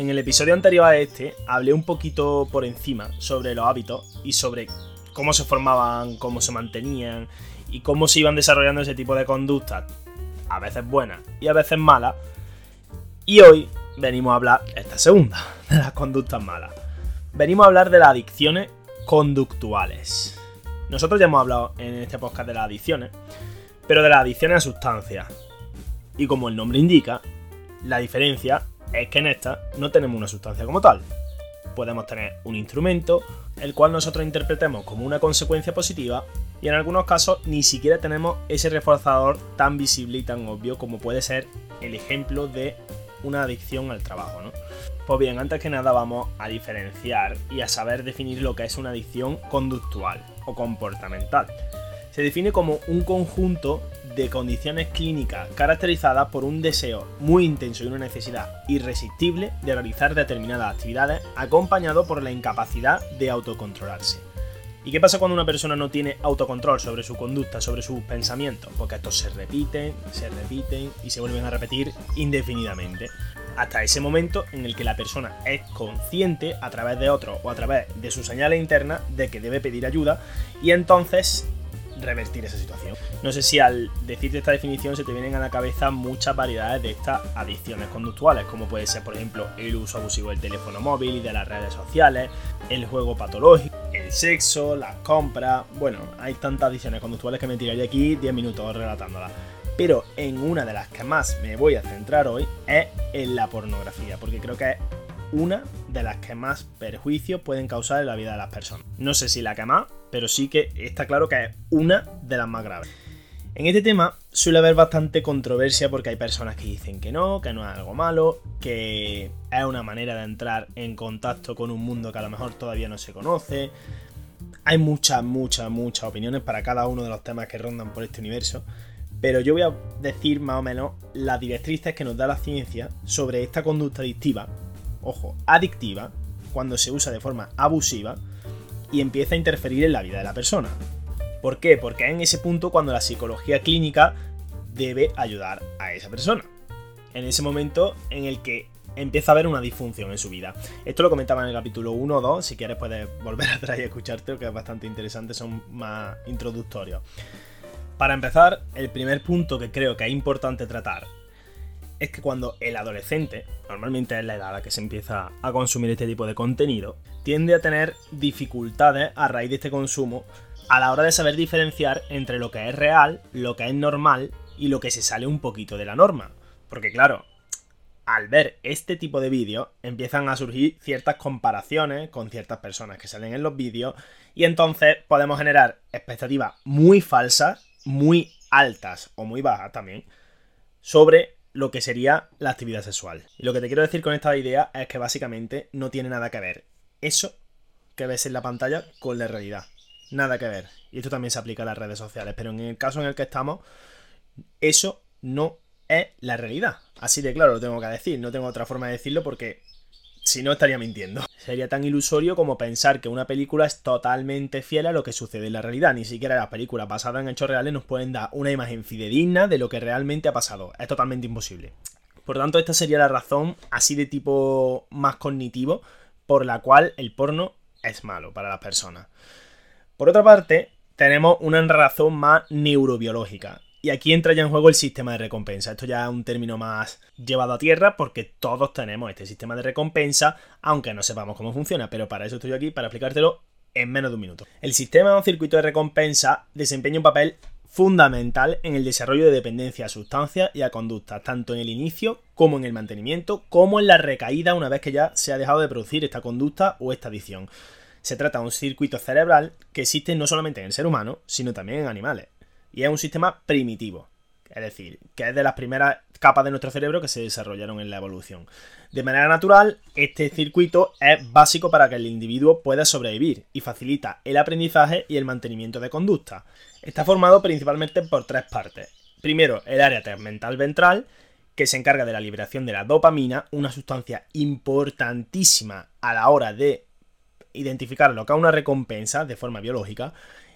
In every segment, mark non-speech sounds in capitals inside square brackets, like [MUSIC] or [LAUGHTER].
En el episodio anterior a este hablé un poquito por encima sobre los hábitos y sobre cómo se formaban, cómo se mantenían y cómo se iban desarrollando ese tipo de conductas, a veces buenas y a veces malas. Y hoy venimos a hablar, esta segunda, [LAUGHS] de las conductas malas. Venimos a hablar de las adicciones conductuales. Nosotros ya hemos hablado en este podcast de las adicciones, pero de las adicciones a sustancias. Y como el nombre indica, la diferencia es que en esta no tenemos una sustancia como tal. Podemos tener un instrumento, el cual nosotros interpretemos como una consecuencia positiva, y en algunos casos ni siquiera tenemos ese reforzador tan visible y tan obvio como puede ser el ejemplo de una adicción al trabajo, ¿no? Pues bien, antes que nada vamos a diferenciar y a saber definir lo que es una adicción conductual o comportamental. Se define como un conjunto de condiciones clínicas caracterizadas por un deseo muy intenso y una necesidad irresistible de realizar determinadas actividades acompañado por la incapacidad de autocontrolarse. ¿Y qué pasa cuando una persona no tiene autocontrol sobre su conducta, sobre sus pensamientos? Porque estos se repiten, se repiten y se vuelven a repetir indefinidamente. Hasta ese momento en el que la persona es consciente a través de otros o a través de sus señales internas de que debe pedir ayuda y entonces revertir esa situación. No sé si al decirte esta definición se te vienen a la cabeza muchas variedades de estas adicciones conductuales, como puede ser, por ejemplo, el uso abusivo del teléfono móvil y de las redes sociales, el juego patológico, el sexo, las compras. Bueno, hay tantas adicciones conductuales que me tiraría aquí 10 minutos relatándolas. Pero en una de las que más me voy a centrar hoy es en la pornografía, porque creo que es una de las que más perjuicios pueden causar en la vida de las personas. No sé si la que más, pero sí que está claro que es una de las más graves. En este tema suele haber bastante controversia porque hay personas que dicen que no, que no es algo malo, que es una manera de entrar en contacto con un mundo que a lo mejor todavía no se conoce. Hay muchas, muchas, muchas opiniones para cada uno de los temas que rondan por este universo. Pero yo voy a decir más o menos las directrices que nos da la ciencia sobre esta conducta adictiva ojo, adictiva, cuando se usa de forma abusiva y empieza a interferir en la vida de la persona. ¿Por qué? Porque es en ese punto cuando la psicología clínica debe ayudar a esa persona. En ese momento en el que empieza a haber una disfunción en su vida. Esto lo comentaba en el capítulo 1 o 2, si quieres puedes volver [LAUGHS] atrás y escucharte, que es bastante interesante, son más introductorios. Para empezar, el primer punto que creo que es importante tratar es que cuando el adolescente, normalmente es la edad a la que se empieza a consumir este tipo de contenido, tiende a tener dificultades a raíz de este consumo a la hora de saber diferenciar entre lo que es real, lo que es normal y lo que se sale un poquito de la norma. Porque claro, al ver este tipo de vídeos empiezan a surgir ciertas comparaciones con ciertas personas que salen en los vídeos y entonces podemos generar expectativas muy falsas, muy altas o muy bajas también sobre lo que sería la actividad sexual. Y lo que te quiero decir con esta idea es que básicamente no tiene nada que ver eso que ves en la pantalla con la realidad. Nada que ver. Y esto también se aplica a las redes sociales. Pero en el caso en el que estamos, eso no es la realidad. Así de claro lo tengo que decir. No tengo otra forma de decirlo porque si no estaría mintiendo. Sería tan ilusorio como pensar que una película es totalmente fiel a lo que sucede en la realidad. Ni siquiera las películas basadas en hechos reales nos pueden dar una imagen fidedigna de lo que realmente ha pasado. Es totalmente imposible. Por tanto, esta sería la razón, así de tipo más cognitivo, por la cual el porno es malo para las personas. Por otra parte, tenemos una razón más neurobiológica. Y aquí entra ya en juego el sistema de recompensa. Esto ya es un término más llevado a tierra porque todos tenemos este sistema de recompensa, aunque no sepamos cómo funciona, pero para eso estoy aquí, para explicártelo en menos de un minuto. El sistema o circuito de recompensa desempeña un papel fundamental en el desarrollo de dependencia a sustancias y a conductas, tanto en el inicio como en el mantenimiento, como en la recaída una vez que ya se ha dejado de producir esta conducta o esta adicción. Se trata de un circuito cerebral que existe no solamente en el ser humano, sino también en animales y es un sistema primitivo. Es decir, que es de las primeras capas de nuestro cerebro que se desarrollaron en la evolución. De manera natural, este circuito es básico para que el individuo pueda sobrevivir y facilita el aprendizaje y el mantenimiento de conducta. Está formado principalmente por tres partes. Primero, el área tegmental ventral, que se encarga de la liberación de la dopamina, una sustancia importantísima a la hora de identificar lo que es una recompensa de forma biológica.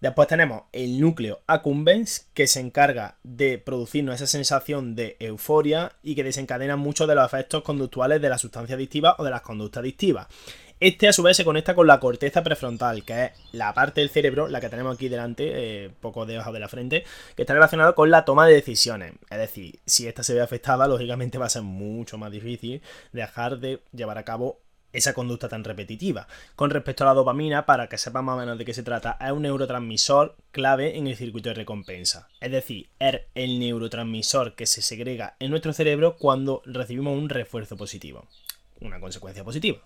Después tenemos el núcleo accumbens, que se encarga de producirnos esa sensación de euforia y que desencadena muchos de los efectos conductuales de la sustancia adictiva o de las conductas adictivas. Este a su vez se conecta con la corteza prefrontal, que es la parte del cerebro, la que tenemos aquí delante, eh, poco debajo de la frente, que está relacionada con la toma de decisiones. Es decir, si esta se ve afectada, lógicamente va a ser mucho más difícil dejar de llevar a cabo esa conducta tan repetitiva. Con respecto a la dopamina, para que sepan más o menos de qué se trata, es un neurotransmisor clave en el circuito de recompensa. Es decir, es el neurotransmisor que se segrega en nuestro cerebro cuando recibimos un refuerzo positivo. Una consecuencia positiva.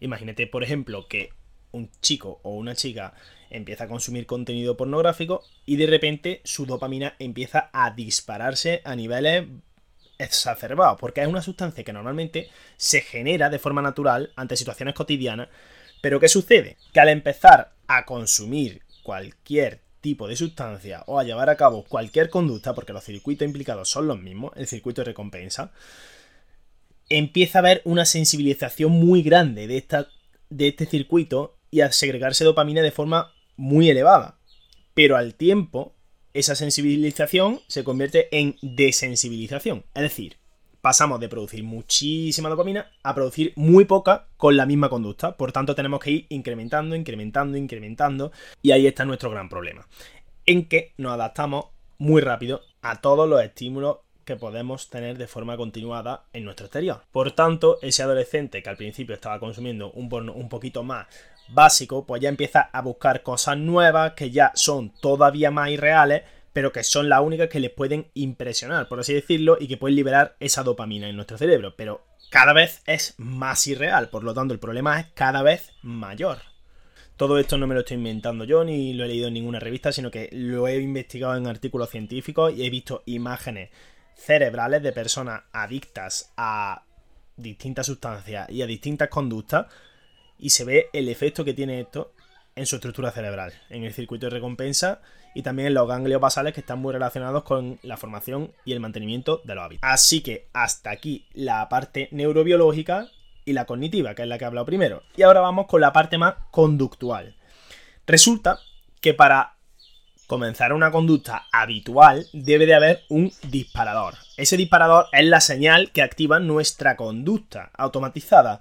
Imagínate, por ejemplo, que un chico o una chica empieza a consumir contenido pornográfico y de repente su dopamina empieza a dispararse a niveles exacerbados, porque es una sustancia que normalmente se genera de forma natural ante situaciones cotidianas, pero ¿qué sucede? Que al empezar a consumir cualquier tipo de sustancia o a llevar a cabo cualquier conducta, porque los circuitos implicados son los mismos, el circuito de recompensa, empieza a haber una sensibilización muy grande de, esta, de este circuito y a segregarse dopamina de forma muy elevada. Pero al tiempo, esa sensibilización se convierte en desensibilización. Es decir, pasamos de producir muchísima dopamina a producir muy poca con la misma conducta. Por tanto, tenemos que ir incrementando, incrementando, incrementando. Y ahí está nuestro gran problema. En que nos adaptamos muy rápido a todos los estímulos que podemos tener de forma continuada en nuestro exterior. Por tanto, ese adolescente que al principio estaba consumiendo un porno poquito más básico, pues ya empieza a buscar cosas nuevas que ya son todavía más irreales, pero que son las únicas que les pueden impresionar, por así decirlo, y que pueden liberar esa dopamina en nuestro cerebro. Pero cada vez es más irreal, por lo tanto el problema es cada vez mayor. Todo esto no me lo estoy inventando yo, ni lo he leído en ninguna revista, sino que lo he investigado en artículos científicos y he visto imágenes cerebrales de personas adictas a distintas sustancias y a distintas conductas y se ve el efecto que tiene esto en su estructura cerebral, en el circuito de recompensa y también en los ganglios basales que están muy relacionados con la formación y el mantenimiento de los hábitos. Así que hasta aquí la parte neurobiológica y la cognitiva, que es la que he hablado primero. Y ahora vamos con la parte más conductual. Resulta que para comenzar una conducta habitual, debe de haber un disparador. Ese disparador es la señal que activa nuestra conducta automatizada.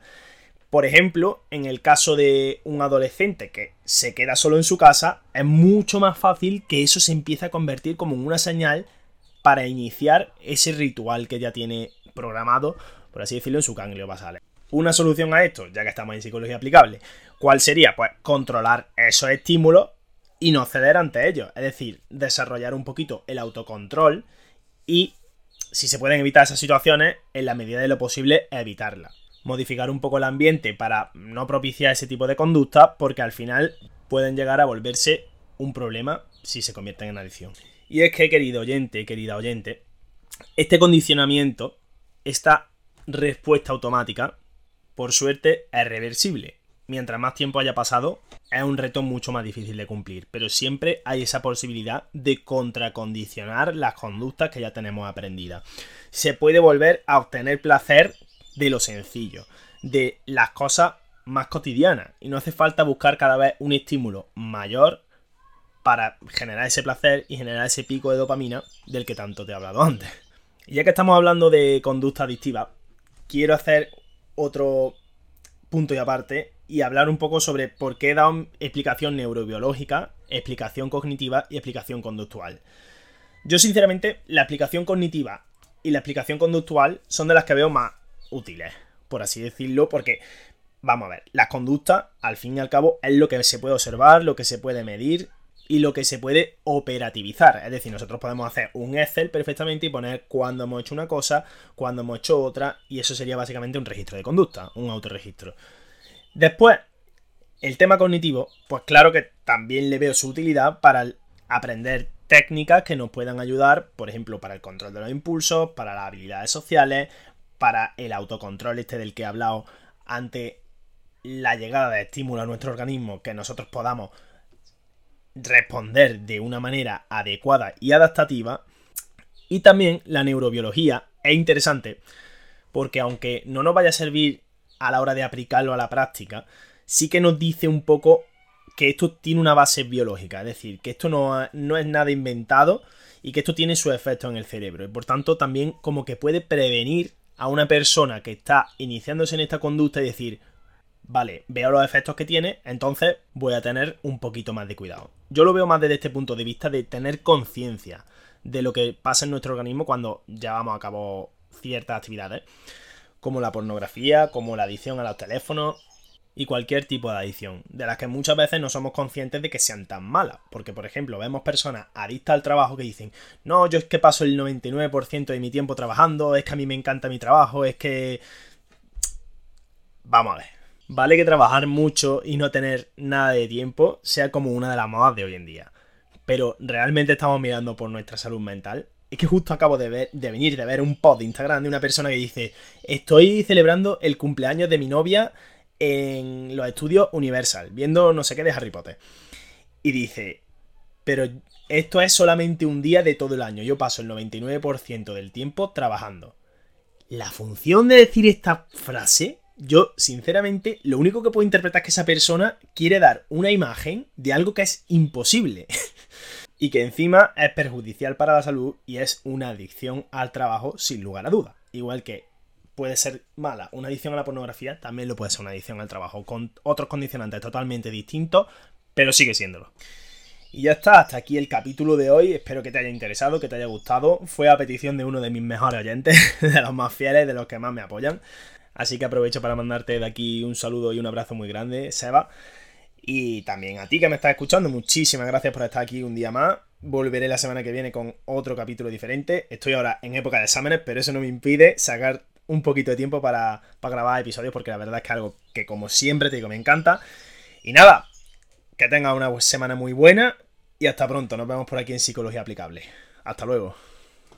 Por ejemplo, en el caso de un adolescente que se queda solo en su casa, es mucho más fácil que eso se empiece a convertir como en una señal para iniciar ese ritual que ya tiene programado, por así decirlo, en su ganglio basal. Una solución a esto, ya que estamos en psicología aplicable, ¿cuál sería? Pues controlar esos estímulos y no ceder ante ellos. Es decir, desarrollar un poquito el autocontrol y, si se pueden evitar esas situaciones, en la medida de lo posible, evitarlas. Modificar un poco el ambiente para no propiciar ese tipo de conducta, porque al final pueden llegar a volverse un problema si se convierten en adicción. Y es que, querido oyente, querida oyente, este condicionamiento, esta respuesta automática, por suerte, es reversible mientras más tiempo haya pasado, es un reto mucho más difícil de cumplir. Pero siempre hay esa posibilidad de contracondicionar las conductas que ya tenemos aprendidas. Se puede volver a obtener placer de lo sencillo, de las cosas más cotidianas. Y no hace falta buscar cada vez un estímulo mayor para generar ese placer y generar ese pico de dopamina del que tanto te he hablado antes. Y ya que estamos hablando de conducta adictiva, quiero hacer otro punto y aparte y hablar un poco sobre por qué he dado explicación neurobiológica, explicación cognitiva y explicación conductual. Yo sinceramente la explicación cognitiva y la explicación conductual son de las que veo más útiles, por así decirlo, porque vamos a ver, las conductas al fin y al cabo es lo que se puede observar, lo que se puede medir y lo que se puede operativizar. Es decir, nosotros podemos hacer un Excel perfectamente y poner cuándo hemos hecho una cosa, cuándo hemos hecho otra, y eso sería básicamente un registro de conducta, un autorregistro. Después, el tema cognitivo, pues claro que también le veo su utilidad para aprender técnicas que nos puedan ayudar, por ejemplo, para el control de los impulsos, para las habilidades sociales, para el autocontrol este del que he hablado ante la llegada de estímulos a nuestro organismo que nosotros podamos responder de una manera adecuada y adaptativa. Y también la neurobiología es interesante porque aunque no nos vaya a servir a la hora de aplicarlo a la práctica, sí que nos dice un poco que esto tiene una base biológica, es decir, que esto no, no es nada inventado y que esto tiene su efecto en el cerebro. Y por tanto también como que puede prevenir a una persona que está iniciándose en esta conducta y decir, vale, veo los efectos que tiene, entonces voy a tener un poquito más de cuidado. Yo lo veo más desde este punto de vista de tener conciencia de lo que pasa en nuestro organismo cuando llevamos a cabo ciertas actividades, como la pornografía, como la adicción a los teléfonos y cualquier tipo de adicción, de las que muchas veces no somos conscientes de que sean tan malas, porque por ejemplo vemos personas adictas al trabajo que dicen, no, yo es que paso el 99% de mi tiempo trabajando, es que a mí me encanta mi trabajo, es que... Vamos a ver. Vale que trabajar mucho y no tener nada de tiempo sea como una de las modas de hoy en día. Pero realmente estamos mirando por nuestra salud mental. Es que justo acabo de, ver, de venir de ver un post de Instagram de una persona que dice: Estoy celebrando el cumpleaños de mi novia en los estudios Universal, viendo no sé qué de Harry Potter. Y dice: Pero esto es solamente un día de todo el año. Yo paso el 99% del tiempo trabajando. La función de decir esta frase yo, sinceramente, lo único que puedo interpretar es que esa persona quiere dar una imagen de algo que es imposible. [LAUGHS] y que encima es perjudicial para la salud y es una adicción al trabajo sin lugar a duda. Igual que puede ser mala una adicción a la pornografía, también lo puede ser una adicción al trabajo, con otros condicionantes totalmente distintos, pero sigue siéndolo. Y ya está, hasta aquí el capítulo de hoy. Espero que te haya interesado, que te haya gustado. Fue a petición de uno de mis mejores oyentes, [LAUGHS] de los más fieles, de los que más me apoyan. Así que aprovecho para mandarte de aquí un saludo y un abrazo muy grande, Seba. Y también a ti que me estás escuchando, muchísimas gracias por estar aquí un día más. Volveré la semana que viene con otro capítulo diferente. Estoy ahora en época de exámenes, pero eso no me impide sacar un poquito de tiempo para, grabar episodios, porque la verdad es que es algo que, como siempre te digo, me encanta. Y nada, que tengas una semana muy buena y hasta pronto. Nos vemos por aquí en Psicología Aplicable. Hasta luego.